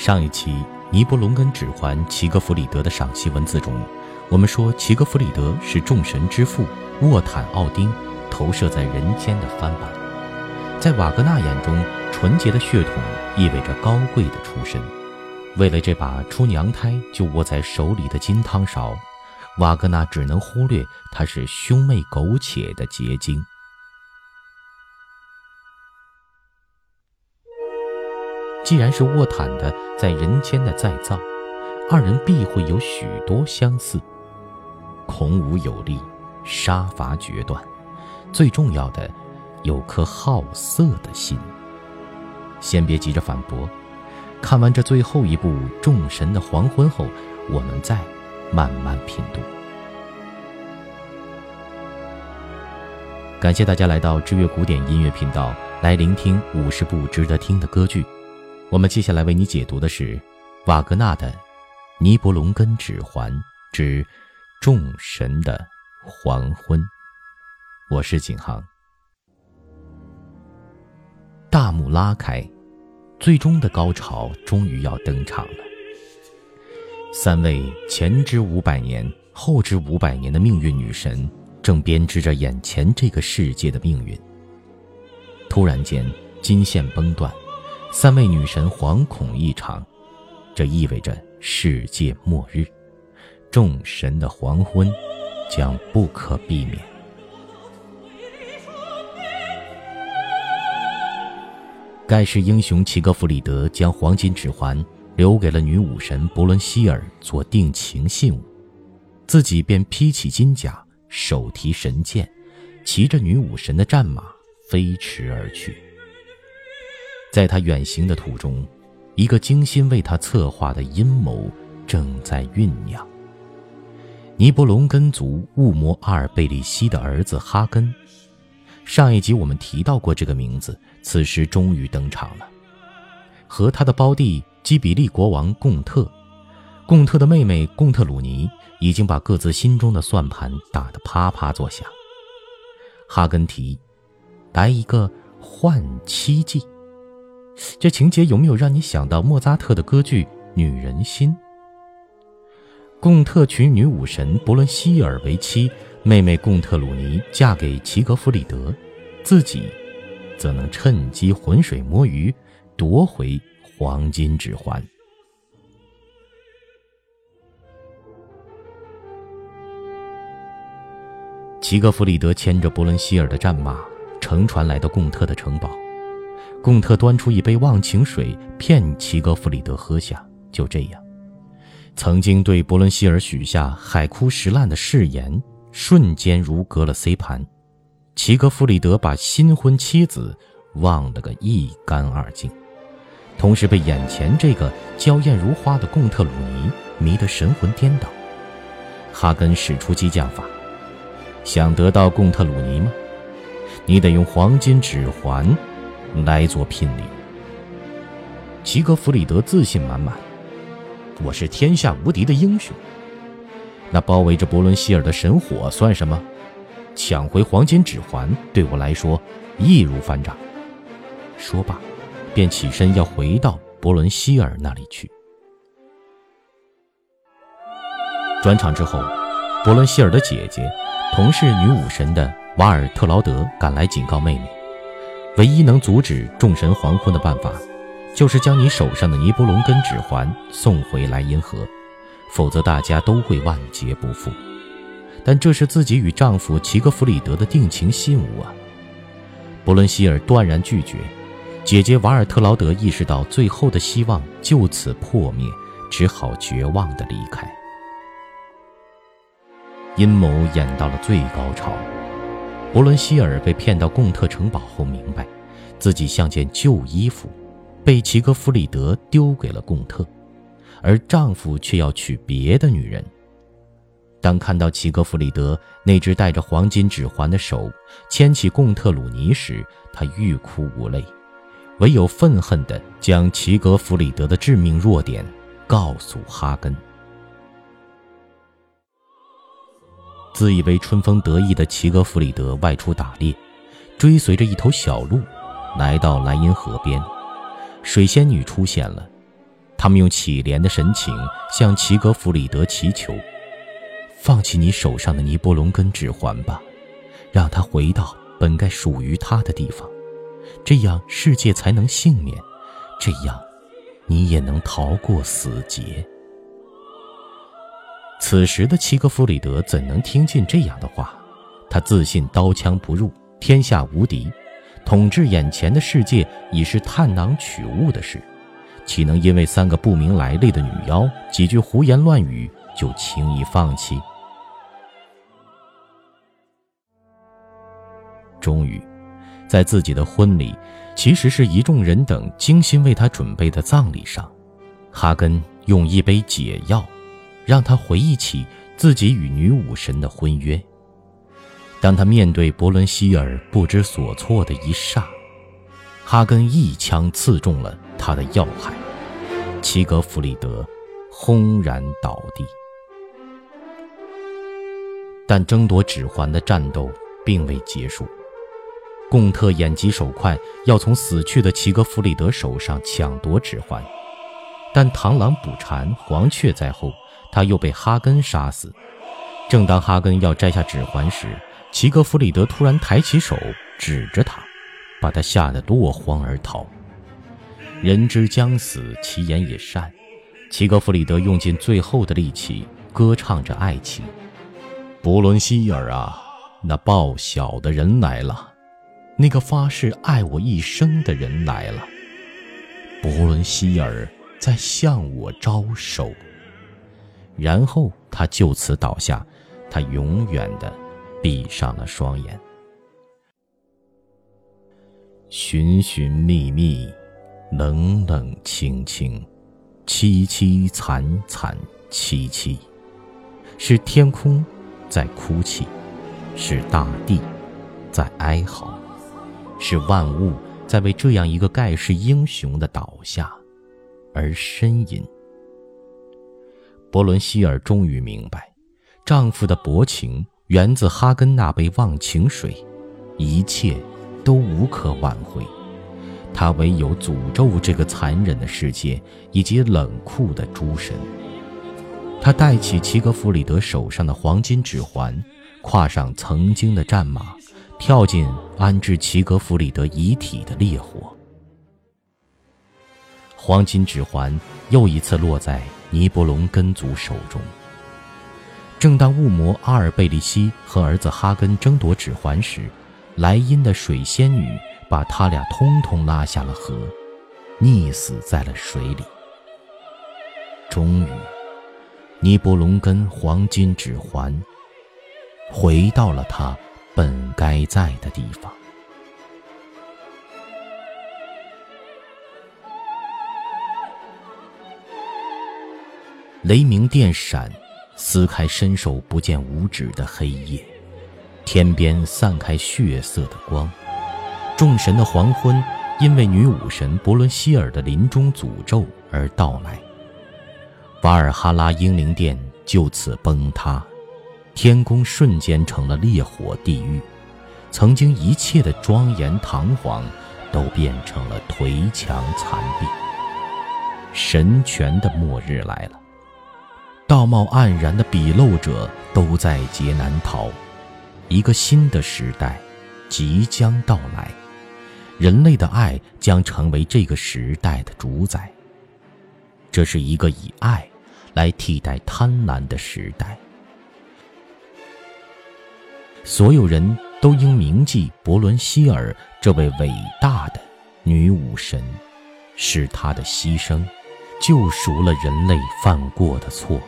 上一期《尼伯龙根指环齐格弗里德》的赏析文字中，我们说齐格弗里德是众神之父沃坦奥丁投射在人间的翻版。在瓦格纳眼中，纯洁的血统意味着高贵的出身。为了这把出娘胎就握在手里的金汤勺，瓦格纳只能忽略它是兄妹苟且的结晶。既然是沃坦的在人间的再造，二人必会有许多相似。孔武有力，杀伐决断，最重要的，有颗好色的心。先别急着反驳，看完这最后一部《众神的黄昏》后，我们再慢慢品读。感谢大家来到知乐古典音乐频道，来聆听五十部值得听的歌剧。我们接下来为你解读的是瓦格纳的《尼伯龙根指环之众神的黄昏》。我是景航。大幕拉开，最终的高潮终于要登场了。三位前知五百年、后知五百年的命运女神正编织着眼前这个世界的命运。突然间，金线崩断。三位女神惶恐异常，这意味着世界末日，众神的黄昏将不可避免。盖世英雄齐格弗里德将黄金指环留给了女武神伯伦希尔做定情信物，自己便披起金甲，手提神剑，骑着女武神的战马飞驰而去。在他远行的途中，一个精心为他策划的阴谋正在酝酿。尼伯龙根族雾魔阿尔贝利西的儿子哈根，上一集我们提到过这个名字，此时终于登场了。和他的胞弟基比利国王贡特，贡特的妹妹贡特鲁尼已经把各自心中的算盘打得啪啪作响。哈根提，来一个换妻计。这情节有没有让你想到莫扎特的歌剧《女人心》？贡特娶女武神伯伦希尔为妻，妹妹贡特鲁尼嫁给齐格弗里德，自己则能趁机浑水摸鱼，夺回黄金指环。齐格弗里德牵着伯伦希尔的战马，乘船来到贡特的城堡。贡特端出一杯忘情水，骗齐格弗里德喝下。就这样，曾经对伯伦希尔许下海枯石烂的誓言，瞬间如隔了 C 盘。齐格弗里德把新婚妻子忘了个一干二净，同时被眼前这个娇艳如花的贡特鲁尼迷得神魂颠倒。哈根使出激将法，想得到贡特鲁尼吗？你得用黄金指环。来做聘礼。齐格弗里德自信满满：“我是天下无敌的英雄。那包围着伯伦希尔的神火算什么？抢回黄金指环对我来说易如反掌。”说罢，便起身要回到伯伦希尔那里去。转场之后，伯伦希尔的姐姐，同是女武神的瓦尔特劳德赶来警告妹妹。唯一能阻止众神黄昏的办法，就是将你手上的尼伯龙根指环送回莱茵河，否则大家都会万劫不复。但这是自己与丈夫齐格弗里德的定情信物啊！伯伦希尔断然拒绝。姐姐瓦尔特劳德意识到最后的希望就此破灭，只好绝望地离开。阴谋演到了最高潮。伯伦希尔被骗到贡特城堡后，明白自己像件旧衣服，被齐格弗里德丢给了贡特，而丈夫却要娶别的女人。当看到齐格弗里德那只带着黄金指环的手牵起贡特鲁尼时，他欲哭无泪，唯有愤恨地将齐格弗里德的致命弱点告诉哈根。自以为春风得意的齐格弗里德外出打猎，追随着一头小鹿，来到莱茵河边。水仙女出现了，他们用乞怜的神情向齐格弗里德祈求：“放弃你手上的尼伯龙根指环吧，让他回到本该属于他的地方，这样世界才能幸免，这样，你也能逃过死劫。”此时的齐格弗里德怎能听进这样的话？他自信刀枪不入，天下无敌，统治眼前的世界已是探囊取物的事。岂能因为三个不明来历的女妖几句胡言乱语就轻易放弃？终于，在自己的婚礼，其实是一众人等精心为他准备的葬礼上，哈根用一杯解药，让他回忆起自己与女武神的婚约。当他面对伯伦希尔不知所措的一霎，哈根一枪刺中了。他的要害，齐格弗里德轰然倒地。但争夺指环的战斗并未结束。贡特眼疾手快，要从死去的齐格弗里德手上抢夺指环，但螳螂捕蝉，黄雀在后，他又被哈根杀死。正当哈根要摘下指环时，齐格弗里德突然抬起手指着他，把他吓得落荒而逃。人之将死，其言也善。齐格弗里德用尽最后的力气，歌唱着爱情。伯伦希尔啊，那报晓的人来了，那个发誓爱我一生的人来了。伯伦希尔在向我招手。然后他就此倒下，他永远的闭上了双眼。寻寻觅觅。冷冷清清，凄凄惨惨戚戚，是天空在哭泣，是大地在哀嚎，是万物在为这样一个盖世英雄的倒下而呻吟。伯伦希尔终于明白，丈夫的薄情源自哈根那杯忘情水，一切都无可挽回。他唯有诅咒这个残忍的世界以及冷酷的诸神。他带起齐格弗里德手上的黄金指环，跨上曾经的战马，跳进安置齐格弗里德遗体的烈火。黄金指环又一次落在尼伯龙根族手中。正当雾魔阿尔贝利西和儿子哈根争夺指环时，莱茵的水仙女。把他俩通通拉下了河，溺死在了水里。终于，尼伯龙根黄金指环回到了他本该在的地方。雷鸣电闪，撕开伸手不见五指的黑夜，天边散开血色的光。众神的黄昏，因为女武神伯伦希尔的临终诅咒而到来。瓦尔哈拉英灵殿就此崩塌，天宫瞬间成了烈火地狱，曾经一切的庄严堂皇，都变成了颓墙残壁。神权的末日来了，道貌岸然的鄙陋者都在劫难逃，一个新的时代即将到来。人类的爱将成为这个时代的主宰。这是一个以爱来替代贪婪的时代。所有人都应铭记伯伦希尔这位伟大的女武神，是她的牺牲救赎了人类犯过的错，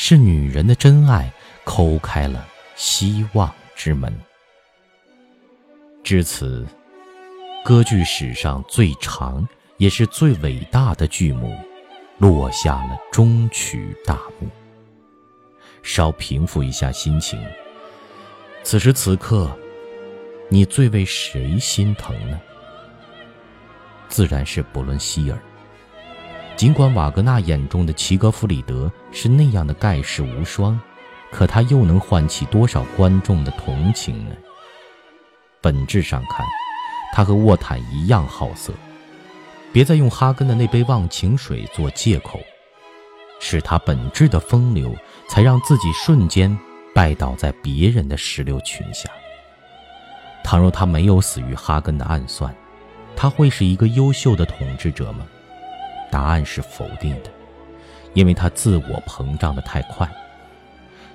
是女人的真爱抠开了希望之门。至此。歌剧史上最长也是最伟大的剧目，落下了终曲大幕。稍平复一下心情。此时此刻，你最为谁心疼呢？自然是伯伦希尔。尽管瓦格纳眼中的齐格弗里德是那样的盖世无双，可他又能唤起多少观众的同情呢？本质上看。他和沃坦一样好色，别再用哈根的那杯忘情水做借口，是他本质的风流，才让自己瞬间拜倒在别人的石榴裙下。倘若他没有死于哈根的暗算，他会是一个优秀的统治者吗？答案是否定的，因为他自我膨胀的太快。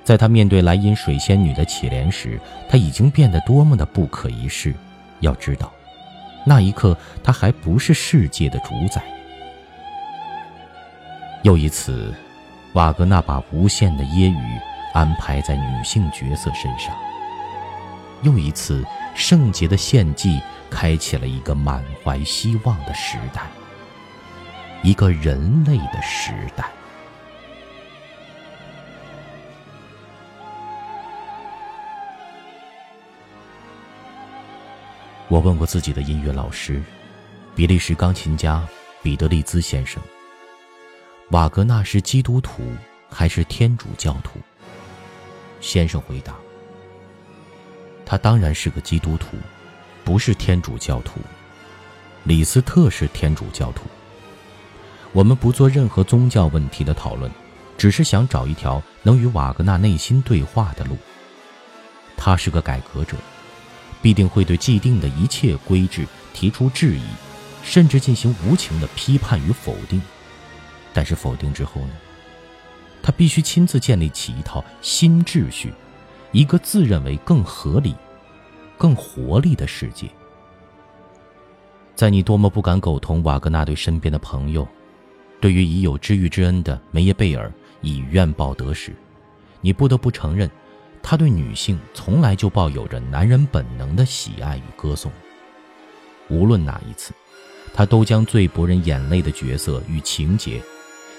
在他面对莱茵水仙女的乞怜时，他已经变得多么的不可一世。要知道，那一刻他还不是世界的主宰。又一次，瓦格纳把无限的揶揄安排在女性角色身上。又一次，圣洁的献祭开启了一个满怀希望的时代，一个人类的时代。我问过自己的音乐老师，比利时钢琴家彼得利兹先生：“瓦格纳是基督徒还是天主教徒？”先生回答：“他当然是个基督徒，不是天主教徒。李斯特是天主教徒。我们不做任何宗教问题的讨论，只是想找一条能与瓦格纳内心对话的路。他是个改革者。”必定会对既定的一切规制提出质疑，甚至进行无情的批判与否定。但是否定之后呢？他必须亲自建立起一套新秩序，一个自认为更合理、更活力的世界。在你多么不敢苟同瓦格纳对身边的朋友，对于已有知遇之恩的梅耶贝尔以怨报德时，你不得不承认。他对女性从来就抱有着男人本能的喜爱与歌颂。无论哪一次，他都将最博人眼泪的角色与情节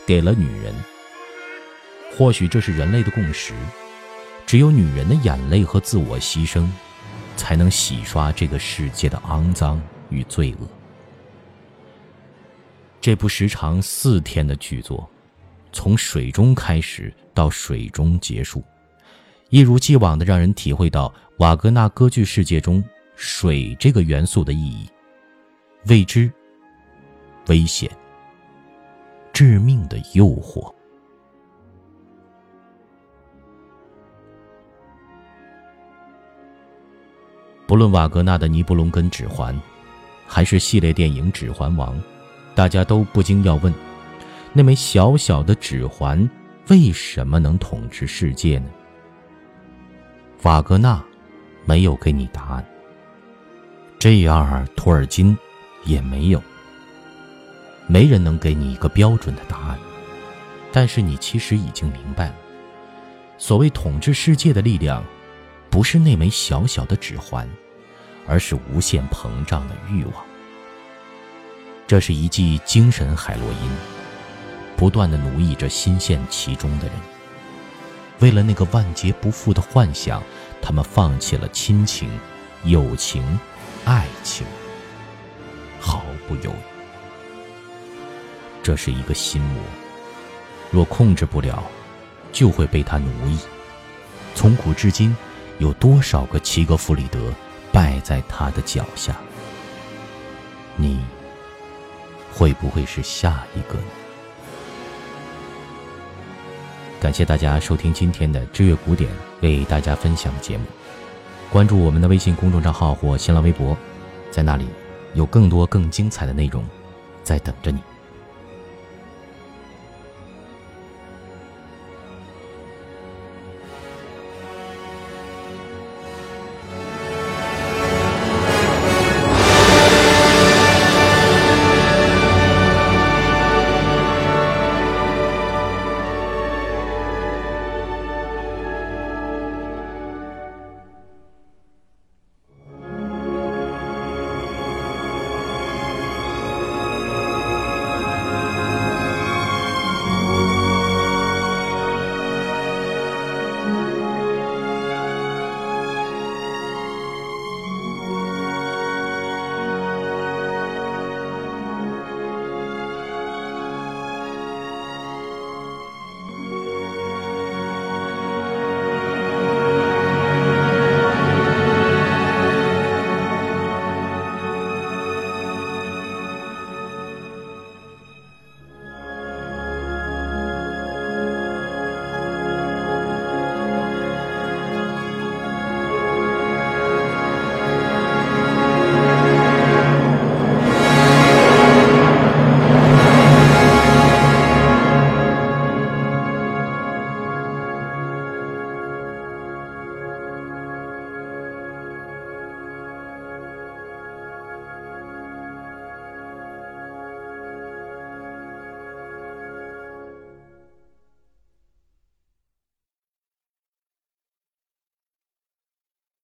给了女人。或许这是人类的共识：只有女人的眼泪和自我牺牲，才能洗刷这个世界的肮脏与罪恶。这部时长四天的剧作，从水中开始到水中结束。一如既往的让人体会到瓦格纳歌剧世界中水这个元素的意义，未知、危险、致命的诱惑。不论瓦格纳的《尼布龙根指环》，还是系列电影《指环王》，大家都不禁要问：那枚小小的指环为什么能统治世界呢？瓦格纳没有给你答案，J.R. 托尔金也没有，没人能给你一个标准的答案。但是你其实已经明白了，所谓统治世界的力量，不是那枚小小的指环，而是无限膨胀的欲望。这是一记精神海洛因，不断的奴役着深陷其中的人。为了那个万劫不复的幻想，他们放弃了亲情、友情、爱情，毫不犹豫。这是一个心魔，若控制不了，就会被他奴役。从古至今，有多少个齐格弗里德败在他的脚下？你会不会是下一个呢？感谢大家收听今天的知乐古典为大家分享的节目，关注我们的微信公众账号或新浪微博，在那里有更多更精彩的内容在等着你。